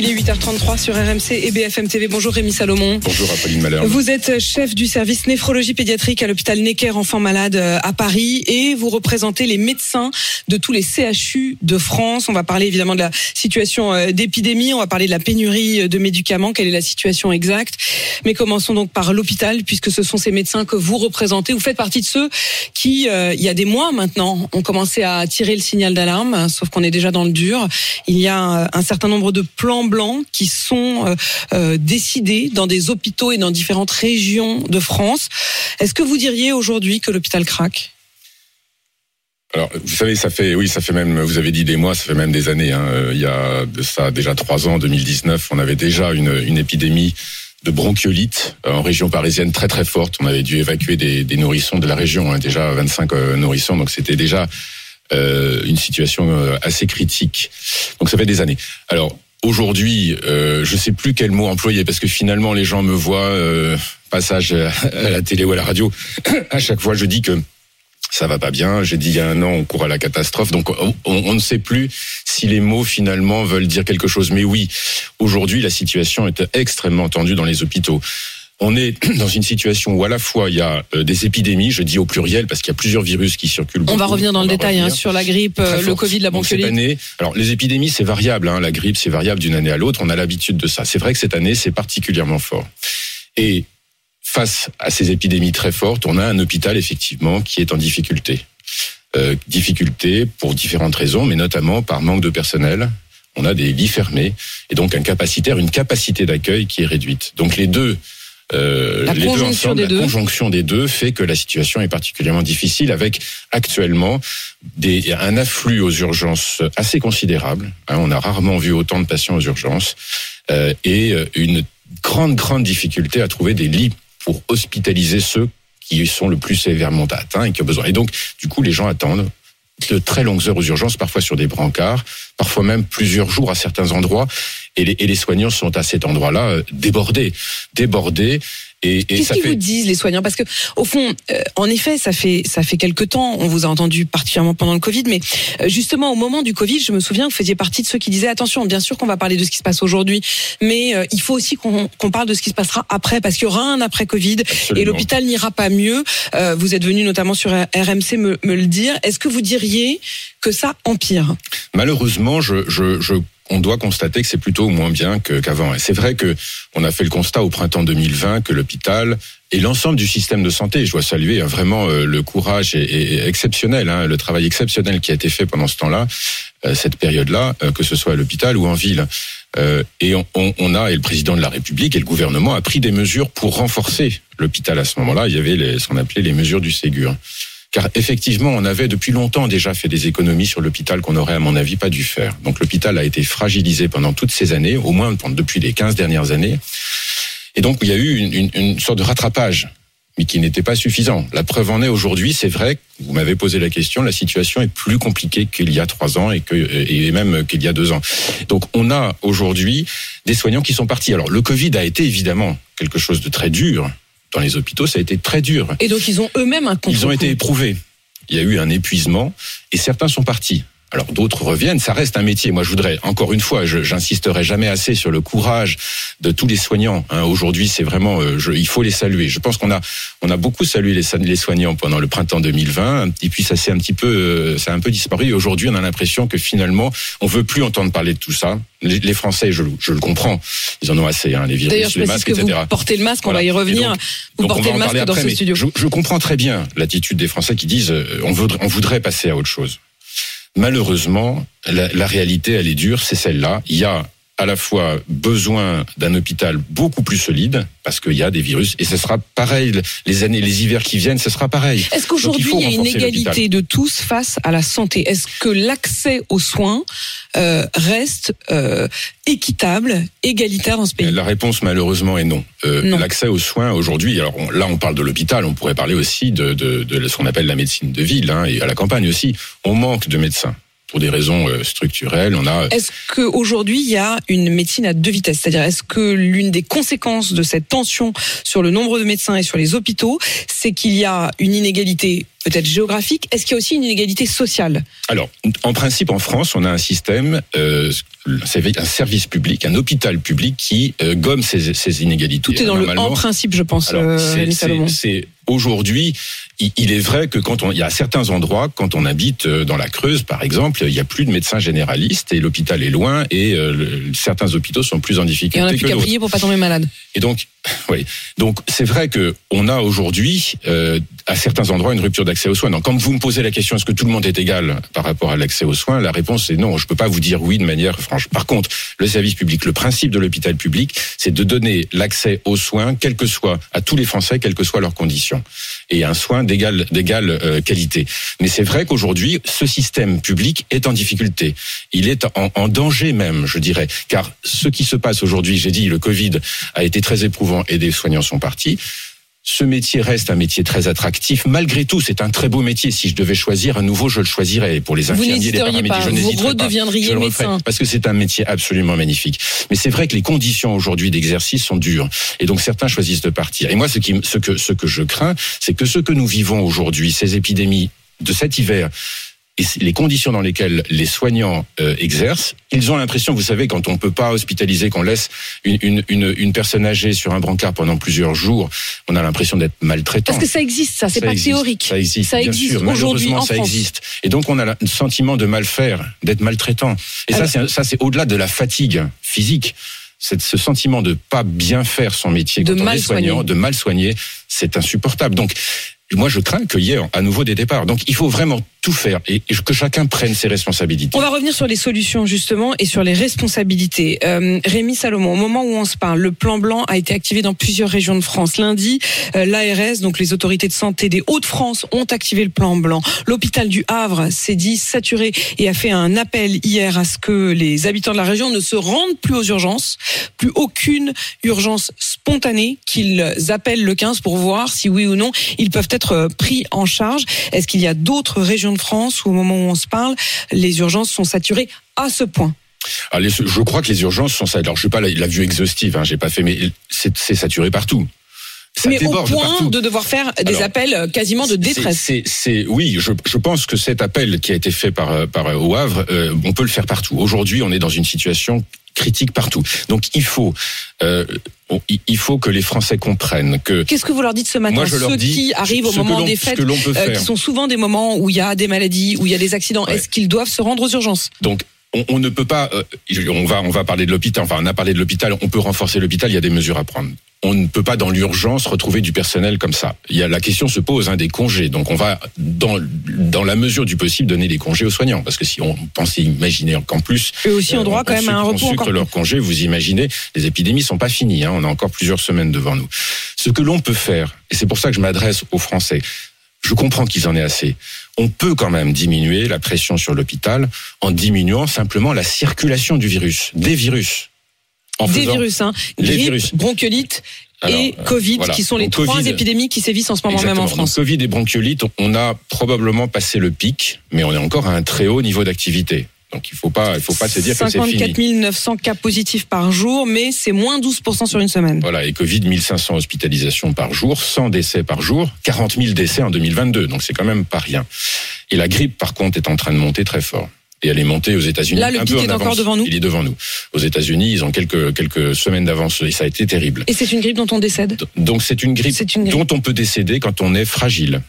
Il est 8h33 sur RMC et BFM TV. Bonjour Rémi Salomon. Bonjour Apolline Malherbe. Vous êtes chef du service néphrologie pédiatrique à l'hôpital Necker Enfants Malades euh, à Paris et vous représentez les médecins de tous les CHU de France. On va parler évidemment de la situation euh, d'épidémie, on va parler de la pénurie de médicaments, quelle est la situation exacte. Mais commençons donc par l'hôpital puisque ce sont ces médecins que vous représentez. Vous faites partie de ceux qui, euh, il y a des mois maintenant, ont commencé à tirer le signal d'alarme, sauf qu'on est déjà dans le dur. Il y a euh, un certain nombre de plans blancs qui sont euh, euh, décidés dans des hôpitaux et dans différentes régions de France. Est-ce que vous diriez aujourd'hui que l'hôpital craque? Alors, vous savez, ça fait, oui, ça fait même, vous avez dit des mois, ça fait même des années. hein. Euh, Il y a de ça déjà trois ans, 2019, on avait déjà une, une épidémie de bronchiolite en région parisienne très très forte. On avait dû évacuer des, nourrissons de la région, hein, déjà 25 euh, nourrissons, donc c'était déjà une situation assez critique. Donc ça fait des années. Alors aujourd'hui, euh, je sais plus quel mot employer parce que finalement les gens me voient euh, passage à la télé ou à la radio. à chaque fois, je dis que ça va pas bien. J'ai dit il y a un an, on court à la catastrophe. Donc on, on ne sait plus si les mots finalement veulent dire quelque chose. Mais oui, aujourd'hui, la situation est extrêmement tendue dans les hôpitaux. On est dans une situation où à la fois il y a euh, des épidémies, je dis au pluriel parce qu'il y a plusieurs virus qui circulent. On va revenir dans le détail hein, sur la grippe, euh, le. Covid, la cette bronchiolite. année, alors les épidémies c'est variable, hein, la grippe c'est variable d'une année à l'autre, on a l'habitude de ça. C'est vrai que cette année c'est particulièrement fort. Et face à ces épidémies très fortes, on a un hôpital effectivement qui est en difficulté. Euh, difficulté pour différentes raisons, mais notamment par manque de personnel. On a des lits fermés et donc un capacitaire, une capacité d'accueil qui est réduite. Donc les deux, euh, La les deux conjonction ensemble, des la deux. conjonction des deux fait que la situation est particulièrement difficile avec actuellement des, un afflux aux urgences assez considérable. Hein, on a rarement vu autant de patients aux urgences euh, et euh, une grande, grande difficulté à trouver des lits pour hospitaliser ceux qui sont le plus sévèrement atteints et qui ont besoin. Et donc, du coup, les gens attendent de très longues heures aux urgences, parfois sur des brancards, parfois même plusieurs jours à certains endroits. Et les, et les soignants sont à cet endroit-là euh, débordés, débordés. Et, et Qu'est-ce qu'ils fait vous disent les soignants? Parce que au fond, euh, en effet, ça fait ça fait quelque temps. On vous a entendu particulièrement pendant le Covid, mais euh, justement au moment du Covid, je me souviens, vous faisiez partie de ceux qui disaient attention, bien sûr qu'on va parler de ce qui se passe aujourd'hui, mais euh, il faut aussi qu'on parle de ce qui se passera après, parce qu'il y aura un après Covid et l'hôpital n'ira pas mieux. Vous êtes venu notamment sur RMC me, me le dire. Est-ce que vous diriez que ça empire? Malheureusement, je, je, je, on doit constater que c'est plutôt moins bien qu'avant. Et c'est vrai que on a fait le constat au printemps 2020 que l'hôpital et l'ensemble du système de santé, je dois saluer hein, vraiment euh, le courage est exceptionnel, hein, le travail exceptionnel qui a été fait pendant ce temps-là, euh, cette période-là, euh, que ce soit à l'hôpital ou en ville. Et on a, et le président de la République et le gouvernement a pris des mesures pour renforcer l'hôpital à ce moment-là. Il y avait les, ce qu'on appelait les mesures du Ségur. Car effectivement, on avait depuis longtemps déjà fait des économies sur l'hôpital qu'on aurait, à mon avis, pas dû faire. Donc l'hôpital a été fragilisé pendant toutes ces années, au moins depuis les 15 dernières années. Et donc il y a eu une, sorte de rattrapage, mais qui n'était pas suffisant. La preuve en est aujourd'hui, c'est vrai, vous m'avez posé la question, la situation est plus compliquée qu'il y a trois ans et, que, et même qu'il y a deux ans. Donc on a aujourd'hui des soignants qui sont partis. Alors le Covid a été évidemment quelque chose de très dur. Dans les hôpitaux, ça a été très dur. Et donc ils ont eux-mêmes un Ils ont été éprouvés. Il y a eu un épuisement et certains sont partis. Alors d'autres reviennent, ça reste un métier. Moi, je voudrais encore une fois, j'insisterai jamais assez sur le courage de tous les soignants. hein. Aujourd'hui, c'est vraiment, euh, je- il faut les saluer. Je pense qu'on a, on a beaucoup salué les, les soignants pendant le printemps 2020, et puis ça s'est un petit peu, euh, ça a un peu disparu. Et aujourd'hui, on a l'impression que finalement, on veut plus entendre parler de tout ça. Les, les Français, je, le- je le comprends, ils en ont assez, hein, les virus, je les masques, que vous etc. portez le masque, on va y revenir. donc- vous donc portez le masque dans après, ce studio. Je, je comprends très bien l'attitude des Français qui disent euh, on, voudrait, on voudrait passer à autre chose. Malheureusement, la, réalité, elle est dure, c'est celle-là. À la fois besoin d'un hôpital beaucoup plus solide parce qu'il y a des virus et ce sera pareil les années, les hivers qui viennent, ce sera pareil. Est-ce qu'aujourd'hui, il y a une égalité de tous face à la santé? Est-ce que l'accès aux soins euh, reste euh, équitable, égalitaire dans ce pays? La réponse malheureusement est non. Euh, Non. L'accès aux soins aujourd'hui, alors on- là on parle de l'hôpital, on pourrait parler aussi de, de, de ce qu'on appelle la médecine de ville hein, et à la campagne aussi. On manque de médecins. Pour des raisons euh, structurelles. On a Est-ce qu'aujourd'hui, il y a une médecine à deux vitesses? C'est-à-dire, est-ce que l'une des conséquences de cette tension sur le nombre de médecins et sur les hôpitaux, c'est qu'il y a une inégalité peut-être géographique Est-ce qu'il y a aussi une inégalité sociale Alors, en principe, en France, on a un système, euh, un service public, un hôpital public qui euh, gomme ces, ces, inégalités. Tout est dans le en principe, je pense, euh, C'est aujourd'hui, il est vrai que quand on, il y a certains endroits, quand on habite euh, dans la Creuse, par exemple, il y a plus de médecins généralistes et l'hôpital est loin et euh, certains hôpitaux sont plus en difficulté. Et on a plus qu'à prier pour pas tomber malade. Et donc, oui, donc c'est vrai que on a aujourd'hui euh, à certains endroits une rupture d'accès aux soins. Donc, quand vous me posez la question est-ce que tout le monde est égal par rapport à l'accès aux soins, la réponse est non. Je peux pas vous dire oui de manière franche. Par contre, le service public, le principe de l'hôpital public, c'est de donner l'accès aux soins, quel que soit à tous les Français, quelles que soient leurs conditions, et un soin d'égale euh, qualité. Mais c'est vrai qu'aujourd'hui, ce système public est en difficulté. Il est en danger même, je dirais, car ce qui se passe aujourd'hui, j'ai dit, le Covid a été très éprouvant et des soignants sont partis ce métier reste un métier très attractif. Malgré tout, c'est un très beau métier. Si je devais choisir un nouveau, je le choisirais. Pour les infirmiers, les paramédics, pas. je Vous redeviendriez pas. médecin. Parce que c'est un métier absolument magnifique. Mais c'est vrai que les conditions aujourd'hui d'exercice sont dures. Et donc certains choisissent de partir. Et moi, ce, qui, ce, que, ce que je crains, c'est que ce que nous vivons aujourd'hui, ces épidémies de cet hiver, et les conditions dans lesquelles les soignants euh, exercent, ils ont l'impression, vous savez, quand on peut pas hospitaliser, qu'on laisse une, une, une, une, personne âgée sur un brancard pendant plusieurs jours, on a l'impression d'être maltraitant. Parce que ça existe, ça, c'est pas existe, théorique. Ça existe, ça bien existe sûr. aujourd'hui en ça France. existe. Et donc on a le sentiment de mal faire, d'être maltraitant. Et Alors- ça, c'est ça, c'est au-delà de la fatigue physique. C'est ce sentiment de pas bien faire son métier De quand on mal est soignant, soigner. de mal soigner, c'est insupportable. Donc moi, je crains qu'il y ait à nouveau des départs. Donc, il faut vraiment tout faire et que chacun prenne ses responsabilités. On va revenir sur les solutions justement et sur les responsabilités. Euh, Rémi Salomon, au moment où on se parle, le plan blanc a été activé dans plusieurs régions de France. Lundi, euh, l'ARS, donc les autorités de santé des Hauts-de-France, ont activé le plan blanc. L'hôpital du Havre s'est dit saturé et a fait un appel hier à ce que les habitants de la région ne se rendent plus aux urgences, plus aucune urgence spontanée, qu'ils appellent le 15 pour voir si oui ou non ils peuvent être euh, pris en charge. Est-ce qu'il y a d'autres régions de France où au moment où on se parle, les urgences sont saturées à ce point Ah, je crois que les urgences sont ça. Alors, je suis pas la, la vue exhaustive, hein, j'ai pas fait, mais c'est saturé partout. Ça Mais au point de devoir faire des Alors, appels euh, quasiment de détresse. C'est, oui, je, je pense que cet appel qui a été fait par, euh, par euh, au Havre, euh, on peut le faire partout. Aujourd'hui, on est dans une situation critique partout. Donc, il faut, euh, il- faut que les Français comprennent que Qu'est-ce que vous leur dites ce matin moi, je Ceux dis qui arrivent au moment des fêtes, euh, qui sont souvent des moments où il y a des maladies, où il y a des accidents, Ouais. est-ce qu'ils doivent se rendre aux urgences? Donc on, on ne peut pas. euh, on va on va parler de l'hôpital. Enfin, on a parlé de l'hôpital. On peut renforcer l'hôpital. Il y a des mesures à prendre. On ne peut pas dans l'urgence retrouver du personnel comme ça. Il y a la question se pose hein, des congés. Donc on va dans dans la mesure du possible donner des congés aux soignants parce que si on pensait imaginer qu'en plus Eux aussi ont euh, droit on quand même à un repos encore. leur congé. Vous imaginez, les épidémies sont pas finies. Hein, on a encore plusieurs semaines devant nous. Ce que l'on peut faire, et c'est pour ça que je m'adresse aux Français. Je comprends qu'ils en aient assez. On peut quand même diminuer la pression sur l'hôpital en diminuant simplement la circulation du virus, des virus. En Des virus, hein. Les grippe, virus. bronchiolite Alors, et euh, Covid, voilà. qui sont les Donc, trois Covid, épidémies qui sévissent en ce moment même en. France. Donc, Covid et bronchiolite, on a probablement passé le pic, mais on est encore à un très haut niveau d'activité. Donc il faut pas, il faut pas se dire que c'est 54 fini. 900 cas positifs par jour, mais c'est moins 12% sur une semaine. Voilà, et Covid, 1500 hospitalisations par jour, 100 décès par jour, 40 000 décès en 2022, donc c'est quand même pas rien. Et la grippe, par contre, est en train de monter très fort. Et elle est montée aux États-Unis. Là, le un pic peu en est encore devant nous Il est devant nous. Aux États-Unis, ils ont quelques quelques semaines d'avance et ça a été terrible. Et c'est une grippe dont on décède. Donc c'est une grippe C'est une grippe. dont on peut décéder quand on est fragile.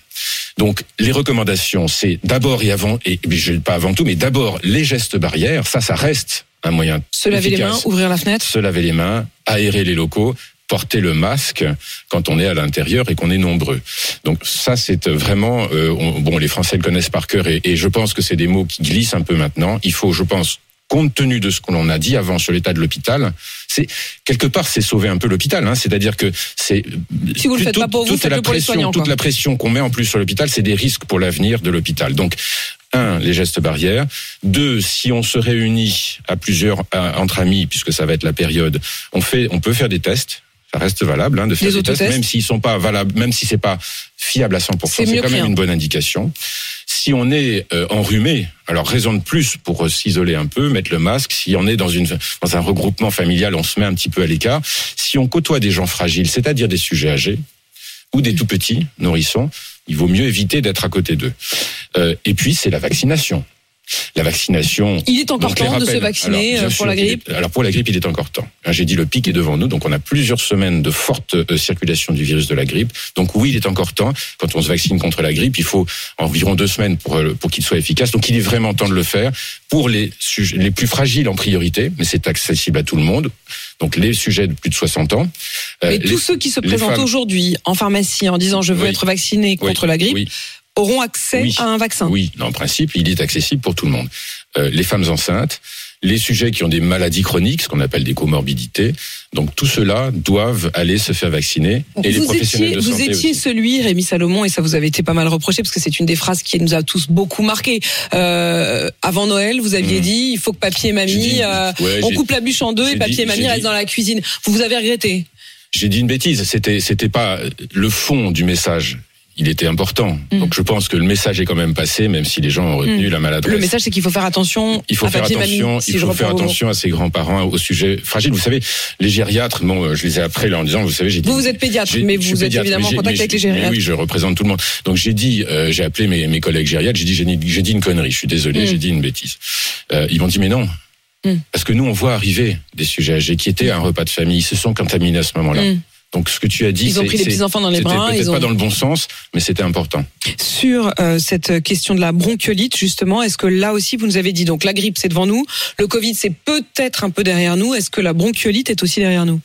Donc les recommandations, c'est d'abord et avant, et je- pas avant tout, mais d'abord les gestes barrières. Ça, ça reste un moyen Se laver les mains, ouvrir la fenêtre. se laver les mains, aérer les locaux, porter le masque quand on est à l'intérieur et qu'on est nombreux. Donc ça, c'est vraiment euh, on- bon. Les Français le connaissent par cœur et, et je pense que c'est des mots qui glissent un peu maintenant. Il faut, je pense. Compte tenu de ce que l'on a dit avant sur l'état de l'hôpital, c'est quelque part c'est sauver un peu l'hôpital. Hein, C'est-à-dire que c'est Si vous le faites pas pour vous, toute la pour les pression, soignants, toute quoi. la pression qu'on met en plus sur l'hôpital, c'est des risques pour l'avenir de l'hôpital. Donc un, les gestes barrières. Deux, si on se réunit à plusieurs à- entre amis, puisque ça va être la période, on fait, on peut faire des tests. Ça reste valable hein, de faire Des des, tests, même s'ils sont pas valables, même si c'est pas fiable à 100%. C'est quand même une bonne indication. Si on est euh, enrhumé, alors raison de plus pour euh, s'isoler un peu, mettre le masque. Si on est dans, une, dans un regroupement familial, on se met un petit peu à l'écart. Si on côtoie des gens fragiles, c'est-à-dire des sujets âgés ou des tout petits nourrissons, il vaut mieux éviter d'être à côté d'eux. Euh, et puis, c'est la vaccination. La vaccination. Il est encore donc, temps de se vacciner alors, euh, pour sûr la est- grippe. alors pour la grippe, il est encore temps. Hein, J'ai dit le pic est devant nous, donc on a plusieurs semaines de forte euh, circulation du virus de la grippe. Donc oui, il est encore temps. Quand on se vaccine contre la grippe, il faut environ deux semaines pour euh, pour qu'il soit efficace. Donc il est vraiment temps de le faire pour les sujets les plus fragiles en priorité, mais c'est accessible à tout le monde. Donc les sujets de plus de 60 ans. Euh, Mais les- tous ceux qui se présentent aujourd'hui en pharmacie en disant je veux Oui. être vacciné Oui, contre la grippe oui. Auront accès Oui. à un vaccin. Oui, en principe, il est accessible pour tout le monde. Euh, les femmes enceintes, les sujets qui ont des maladies chroniques, ce qu'on appelle des comorbidités, donc tout cela doivent aller se faire vacciner. Et les vous professionnels étiez, de vous santé étiez aussi. celui, Rémi Salomon, et ça vous avait été pas mal reproché parce que c'est une des phrases qui nous a tous beaucoup marqué. Euh, avant Noël, vous aviez Mhm. dit il faut que papier et mamie, dit- euh, ouais, on coupe la bûche en deux et papier dit- et mamie restent dans la cuisine. Vous vous avez regretté J'ai dit une bêtise. C'était c'était pas le fond du message. Il était important. Mm. Donc je pense que le message est quand même passé, même si les gens ont retenu la maladresse. Le message c'est qu'il faut faire attention. Il faut à faire papier et mamie, attention. si il faut faire attention à ses grands-parents, au sujet fragile. Vous savez, les gériatres. Bon, euh, je les ai appris là en disant, vous savez, j'ai dit. Vous, vous êtes pédiatre, mais vous êtes évidemment en contact avec les gériatres. Oui, je représente tout le monde. Donc j'ai dit, euh, j'ai appelé mes, mes collègues gériatres. J'ai dit, j'ai dit, une connerie. Je suis désolé, Mm. j'ai dit une bêtise. Euh, ils m'ont dit, mais non. Mm. Parce que nous, on voit arriver des sujets âgés qui étaient à un repas de famille. Ils se sont contaminés à ce moment-là. Mm. Donc ce que tu as dit, Ils ont pris les c'est- petits-enfants dans les bras, peut-être ont- pas dans le bon sens, mais c'était important. Sur euh, cette question de la bronchiolite, justement, est-ce que là aussi vous nous avez dit donc la grippe c'est devant nous, le Covid c'est peut-être un peu derrière nous, est-ce que la bronchiolite est aussi derrière nous?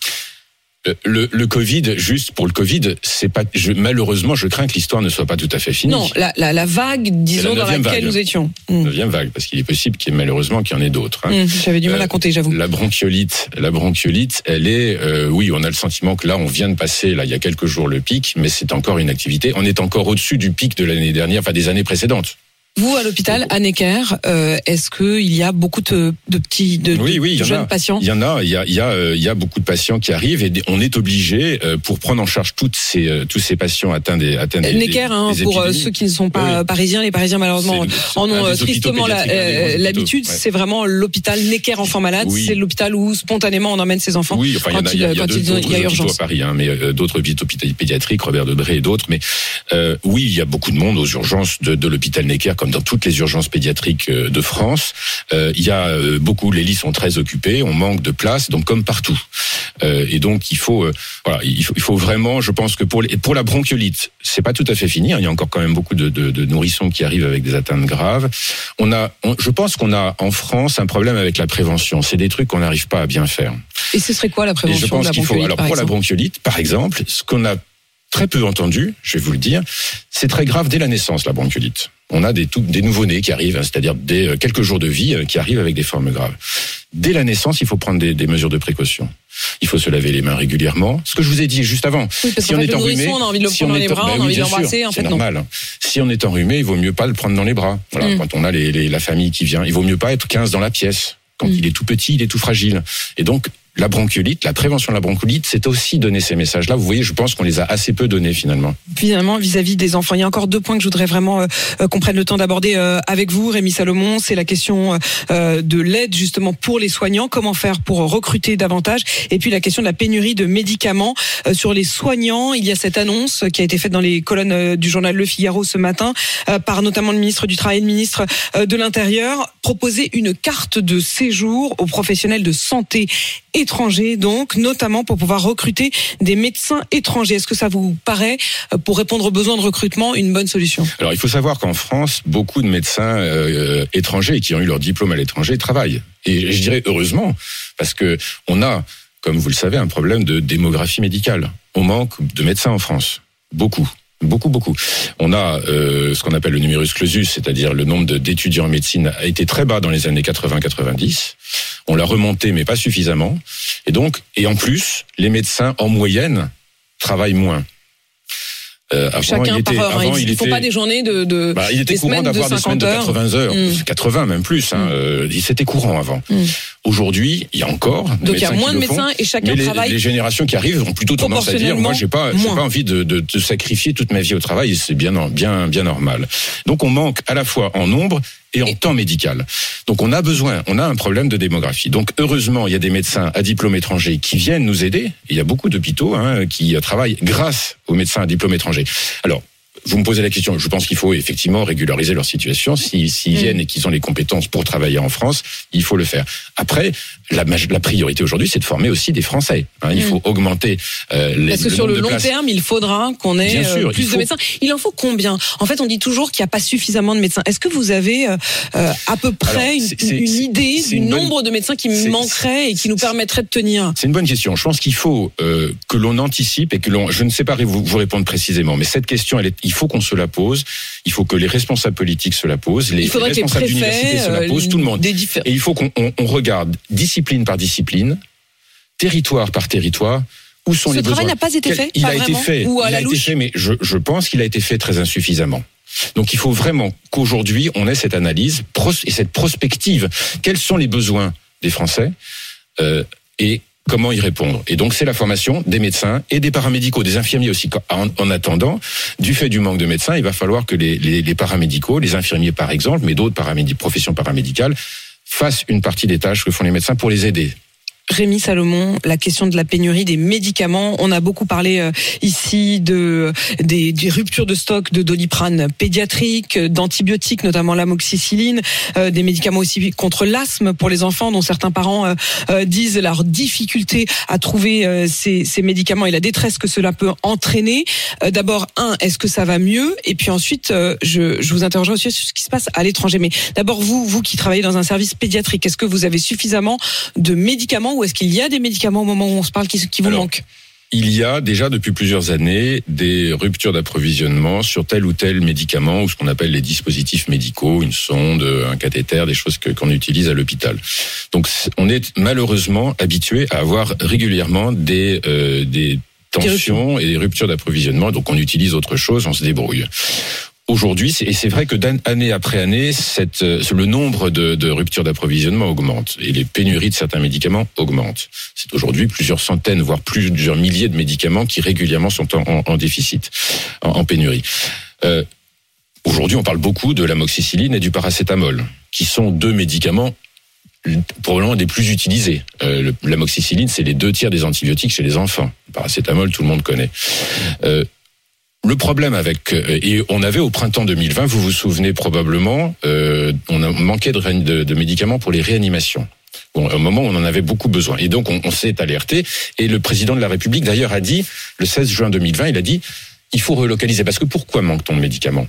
Le, le Covid, juste pour le Covid, c'est pas. Je, malheureusement, je crains que l'histoire ne soit pas tout à fait finie. Non, la, la, la vague, disons, dans laquelle vague. nous étions. Hmm. Neuvième vague, parce qu'il est possible qu'il y ait malheureusement qu'il y en ait d'autres. hein. Hmm, J'avais du mal Euh, à compter, j'avoue. La bronchiolite, la bronchiolite, elle est, euh, oui, on a le sentiment que là, on vient de passer, là, il y a quelques jours, le pic, mais c'est encore une activité. On est encore au-dessus du pic de l'année dernière, enfin des années précédentes. Vous, à l'hôpital, à Necker, euh, est-ce qu'il y a beaucoup de, de petits, de, Oui, oui, il y de en jeunes a. patients Il y en a, il y a, il y a, euh, il y a beaucoup de patients qui arrivent et on est obligé euh, pour prendre en charge toutes ces, euh, tous ces patients atteints des, atteints des, Necker, hein, des pour euh, ceux qui ne sont pas Oui. euh, parisiens, les parisiens malheureusement en ont euh, tristement euh, l'habitude. Ouais. C'est vraiment l'hôpital Necker enfants malades. C'est l'hôpital où spontanément on emmène ses enfants. Oui, enfin, quand il y a, urgence. à Paris, hein, mais euh, d'autres hôpitaux pédiatriques, Robert Debré et d'autres. Mais euh, oui, il y a beaucoup de monde aux urgences de, de l'hôpital Necker, comme dans toutes les urgences pédiatriques euh, de France. Euh, il y a euh, beaucoup, les lits sont très occupés, on manque de place, donc comme partout. Euh, et donc il faut, euh, voilà, il faut, il faut vraiment, je pense que pour les- pour la bronchiolite, c'est pas tout à fait fini. hein, il y a encore quand même beaucoup de, de, de nourrissons qui arrivent avec des atteintes graves. On a, on- je pense qu'on a en France un problème avec la prévention. C'est des trucs qu'on n'arrive pas à bien faire. Et ce serait quoi la Et prévention je pense de la qu'il faut, bronchiolite alors pour la bronchiolite, par exemple, ce qu'on a très peu entendu, je vais vous le dire, c'est très grave dès la naissance, la bronchiolite. On a des, tout- des nouveau-nés qui arrivent, hein, c'est-à-dire des euh, quelques jours de vie euh, qui arrivent avec des formes graves. Dès la naissance, il faut prendre des, des mesures de précaution. Il faut se laver les mains régulièrement. Ce que je vous ai dit juste avant. Oui, si on est enrhumé, on a envie de le prendre dans les bras, ben on a envie en fait, c'est non. normal. Si on est enrhumé, il vaut mieux pas le prendre dans les bras. Voilà, Mm. quand on a les, les- la famille qui vient, il vaut mieux pas être 15 dans la pièce. Quand Mm. il est tout petit, il est tout fragile. Et donc, la bronchiolite, la prévention de la bronchiolite, c'est aussi donner ces messages-là. Vous voyez, je pense qu'on les a assez peu donnés finalement. finalement vis-à-vis des enfants. Il y a encore deux points que je voudrais vraiment euh, euh, qu'on prenne le temps d'aborder euh, avec vous, Rémi Salomon. C'est la question de l'aide justement pour les soignants. Comment faire pour recruter davantage? Et puis la question de la pénurie de médicaments sur les soignants. Il y a cette annonce qui a été faite dans les colonnes du journal Le Figaro ce matin par notamment le ministre du Travail et le ministre de l'Intérieur. Proposer une carte de séjour aux professionnels de santé étrangers, donc notamment pour pouvoir recruter des médecins étrangers. Est-ce que ça vous paraît, euh, pour répondre aux besoins de recrutement, une bonne solution? Alors, il faut savoir qu'en France, beaucoup de médecins euh, étrangers qui ont eu leur diplôme à l'étranger travaillent. Et je dirais heureusement, parce que on a, comme vous le savez, un problème de démographie médicale. On manque de médecins en France. Beaucoup. Beaucoup, beaucoup. On a euh, ce qu'on appelle le numerus clausus, c'est-à-dire le nombre d'étudiants en médecine a été très bas dans les années 80-90. On l'a remonté, mais pas suffisamment. Et donc, et en plus, les médecins en moyenne travaillent moins. Euh, avant, Chacun il était, par heure. hein. avant, il il ne faut était- pas des journées de. de bah, il était des courant de d'avoir des semaines de 50 heures. 80 heures, Mm. 80 même plus. Hein, Mm. euh, C'était courant avant. Mm. Aujourd'hui, il y a encore des Donc il y a moins de font, médecins et chacun mais les, travaille. les générations qui arrivent ont plutôt tendance à dire moi j'ai pas j'ai pas envie de, de, de sacrifier toute ma vie au travail et c'est bien bien bien normal. Donc on manque à la fois en nombre et en temps médical. Donc on a besoin, on a un problème de démographie. Donc heureusement, il y a des médecins à diplôme étranger qui viennent nous aider. Il y a beaucoup d'hôpitaux hein, qui travaillent grâce aux médecins à diplôme étranger. Alors vous me posez la question. Je pense qu'il faut effectivement régulariser leur situation. S'ils Mm. viennent et qu'ils ont les compétences pour travailler en France, il faut le faire. Après, la, priorité aujourd'hui, c'est de former aussi des Français. hein. il Mm. faut augmenter euh, les, Parce que le sur le long places. terme, il faudra qu'on ait Bien euh, sûr, plus de médecins. Il en faut combien? En fait, on dit toujours qu'il n'y a pas suffisamment de médecins. Est-ce que vous avez euh, euh, à peu près Alors, une, idée du une bonne- nombre de médecins qui manqueraient et qui nous permettraient de tenir? C'est une bonne question. Je pense qu'il faut euh, que l'on anticipe et que l'on. Je ne sais pas vous, vous répondre précisément, mais cette question, elle est, il faut qu'on se la pose. Il faut que les responsables politiques se la posent, les, Il les responsables d'université se la euh, posent, tout le monde. Et il faut qu'on on- on regarde discipline par discipline, territoire par territoire. Où sont Ce les travail besoins n'a pas été fait Il Pas a été fait. Ou à il la a été fait, mais je, je pense qu'il a été fait très insuffisamment. Donc il faut vraiment qu'aujourd'hui on ait cette analyse et cette prospective. Quels sont les besoins des Français euh, et comment y répondre Et donc c'est la formation des médecins et des paramédicaux, des infirmiers aussi. En, en attendant, du fait du manque de médecins, il va falloir que les, paramédicaux, les infirmiers par exemple, mais d'autres professions paramédicales, fassent une partie des tâches que font les médecins pour les aider. Rémi Salomon, la question de la pénurie des médicaments. On a beaucoup parlé euh, ici de des, des ruptures de stock de doliprane pédiatrique, euh, d'antibiotiques, notamment l'amoxicilline, euh, des médicaments aussi contre l'asthme pour les enfants, dont certains parents euh, euh, disent leur difficulté à trouver euh, ces, médicaments et la détresse que cela peut entraîner. Euh, D'abord, un, est-ce que ça va mieux? Et puis ensuite, euh, je, je vous interroge aussi sur ce qui se passe à l'étranger. Mais d'abord, vous, vous qui travaillez dans un service pédiatrique, est-ce que vous avez suffisamment de médicaments ou est-ce qu'il y a des médicaments au moment où on se parle qui, qui vous Alors, manquent Il y a déjà depuis plusieurs années des ruptures d'approvisionnement sur tel ou tel médicament ou ce qu'on appelle les dispositifs médicaux, une sonde, un cathéter, des choses qu'on utilise à l'hôpital. Donc on est malheureusement habitué à avoir régulièrement des euh, des tensions et des ruptures d'approvisionnement. Donc on utilise autre chose, on se débrouille. Aujourd'hui, et c'est vrai que d'année après année, cette, euh, le nombre de, de ruptures d'approvisionnement augmente et les pénuries de certains médicaments augmentent. C'est aujourd'hui plusieurs centaines, voire plusieurs milliers de médicaments qui régulièrement sont en, en- déficit, en, pénurie. Euh, aujourd'hui, on parle beaucoup de l'amoxicilline et du paracétamol, qui sont deux médicaments probablement des plus utilisés. Euh, L'amoxicilline, c'est les deux tiers des antibiotiques chez les enfants. Le paracétamol, tout le monde connaît. Euh, le problème avec euh, et on avait au printemps 2020, vous vous souvenez probablement, euh, on a manqué de, de, de médicaments pour les réanimations. Bon, au moment où on en avait beaucoup besoin. Et donc on, on s'est alerté. Et le président de la République d'ailleurs a dit, le 16 juin 2020, il a dit, il faut relocaliser. Parce que pourquoi manque-t-on de médicaments?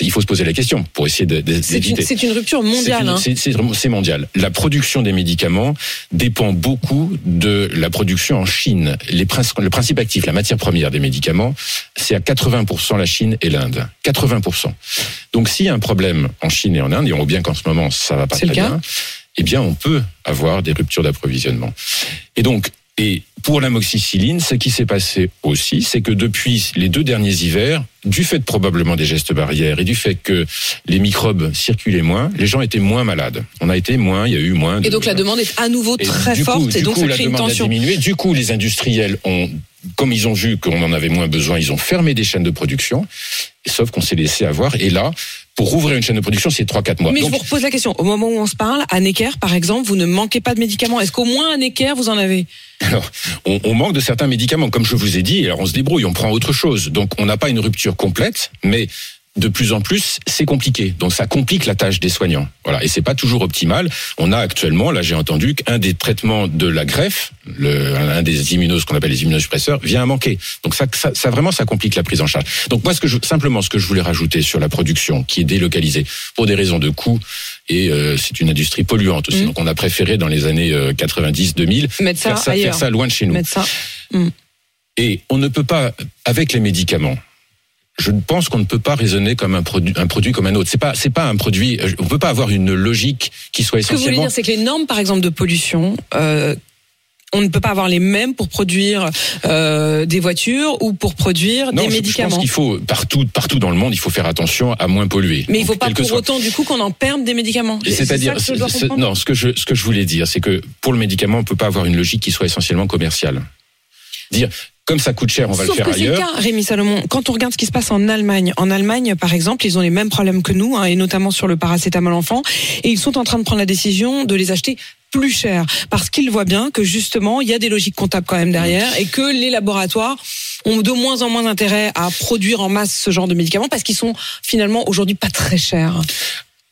Il faut se poser la question pour essayer de- de- C'est une, d'éviter. c'est une rupture mondiale. hein. C'est mondial. La production des médicaments dépend beaucoup de la production en Chine. Les le principe actif, la matière première des médicaments, c'est à 80% la Chine et l'Inde. 80%. Donc s'il y a un problème en Chine et en Inde, et on voit bien qu'en ce moment ça va pas très bien, eh bien on peut avoir des ruptures d'approvisionnement. Et donc, et pour l'amoxicilline, ce qui s'est passé aussi, c'est que depuis les deux derniers hivers, du fait probablement des gestes barrières et du fait que les microbes circulaient moins, les gens étaient moins malades. On a été moins, il y a eu moins. De, Et donc la demande est à nouveau et très coup- forte et donc coup, ça la crée une demande tension. a diminué. Du coup, les industriels ont, comme ils ont vu qu'on en avait moins besoin, ils ont fermé des chaînes de production. Sauf qu'on s'est laissé avoir. Et là, pour rouvrir une chaîne de production, c'est 3-4 mois. Mais Donc, je vous repose la question. Au moment où on se parle, à Necker, par exemple, vous ne manquez pas de médicaments. Est-ce qu'au moins à Necker, vous en avez? Alors, on, on manque de certains médicaments, comme je vous ai dit, alors on se débrouille, on prend autre chose. Donc, on n'a pas une rupture complète, mais de plus en plus, c'est compliqué. Donc, ça complique la tâche des soignants. Voilà, et c'est pas toujours optimal. On a actuellement, là, j'ai entendu qu'un des traitements de la greffe, le, un des immunos, qu'on appelle les immunosuppresseurs, vient à manquer. Donc, ça, ça, ça, vraiment, ça complique la prise en charge. Donc, moi, ce que je, simplement, ce que je voulais rajouter sur la production, qui est délocalisée pour des raisons de coût, et euh, c'est une industrie polluante aussi. Mmh. Donc, on a préféré dans les années euh, 90-2000 Mettre ça faire ça, ailleurs. faire ça loin de chez nous. Mettre ça. Et on ne peut pas, avec les médicaments, je pense qu'on ne peut pas raisonner comme un produit, un produit comme un autre. C'est pas, c'est pas un produit. euh, On peut pas avoir une logique qui soit Ce que vous voulez essentiellement. dire, c'est que les normes, par exemple, de pollution, euh, on ne peut pas avoir les mêmes pour produire euh, des voitures ou pour produire Non, des je- Je médicaments. pense qu'il faut partout, partout dans le monde, il faut faire attention à moins polluer. Mais il faut Donc, pas pour soit- autant du coup qu'on en perde des médicaments. C'est-à-dire, non, ce que je ce que je voulais dire, c'est que pour le médicament, on peut pas avoir une logique qui soit essentiellement commerciale. Dire comme ça coûte cher, on va Sauf le faire que c'est le ailleurs. cas, Rémi Salomon. Quand on regarde ce qui se passe en Allemagne, en Allemagne, par exemple, ils ont les mêmes problèmes que nous, hein, et notamment sur le paracétamol enfant, et ils sont en train de prendre la décision de les acheter plus cher, parce qu'ils voient bien que justement, il y a des logiques comptables quand même derrière, et que les laboratoires ont de moins en moins intérêt à produire en masse ce genre de médicaments, parce qu'ils sont finalement aujourd'hui pas très chers.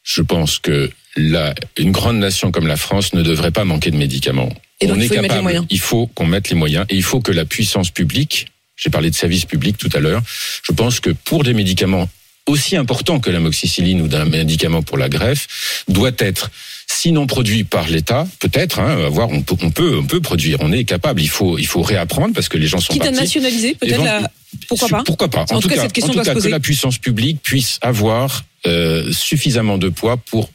Je pense que la, une grande nation comme la France ne devrait pas manquer de médicaments. Et donc, on il est capable. moyens. Il faut qu'on mette les moyens et il faut que la puissance publique. J'ai parlé de services publics tout à l'heure. Je pense que pour des médicaments aussi importants que l'amoxicilline ou d'un médicament pour la greffe, doit être sinon produit par l'État, peut-être. Hein, voir, on peut, on peut, on peut produire. On est capable. Il faut, il faut réapprendre parce que les gens sont Quitte à partis. nationaliser, peut-être la... Pourquoi pas Pourquoi pas En tout cas, cette question en tout doit se cas, poser. que la puissance publique puisse avoir euh, suffisamment de poids pour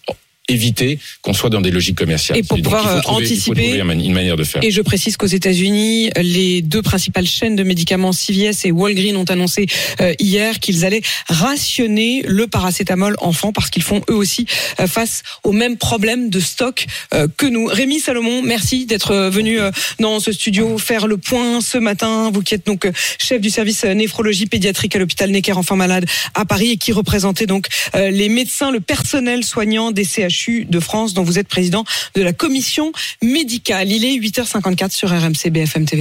éviter qu'on soit dans des logiques commerciales. Et pour donc, pouvoir, il faut euh, trouver- il faut anticiper- trouver une mani- une manière de faire. Et je précise qu'aux États-Unis, les deux principales chaînes de médicaments, CVS et Walgreens, ont annoncé euh, hier qu'ils allaient rationner le paracétamol enfant parce qu'ils font eux aussi euh, face aux mêmes problèmes de stock que nous. Rémi Salomon, merci d'être venu dans ce studio faire le point ce matin. Vous qui êtes donc chef du service néphrologie pédiatrique à l'hôpital Necker Enfants Malades à Paris et qui représentez donc les médecins, le personnel soignant des De France dont vous êtes président de la commission médicale. Il est 8h54 sur RMC BFM TV.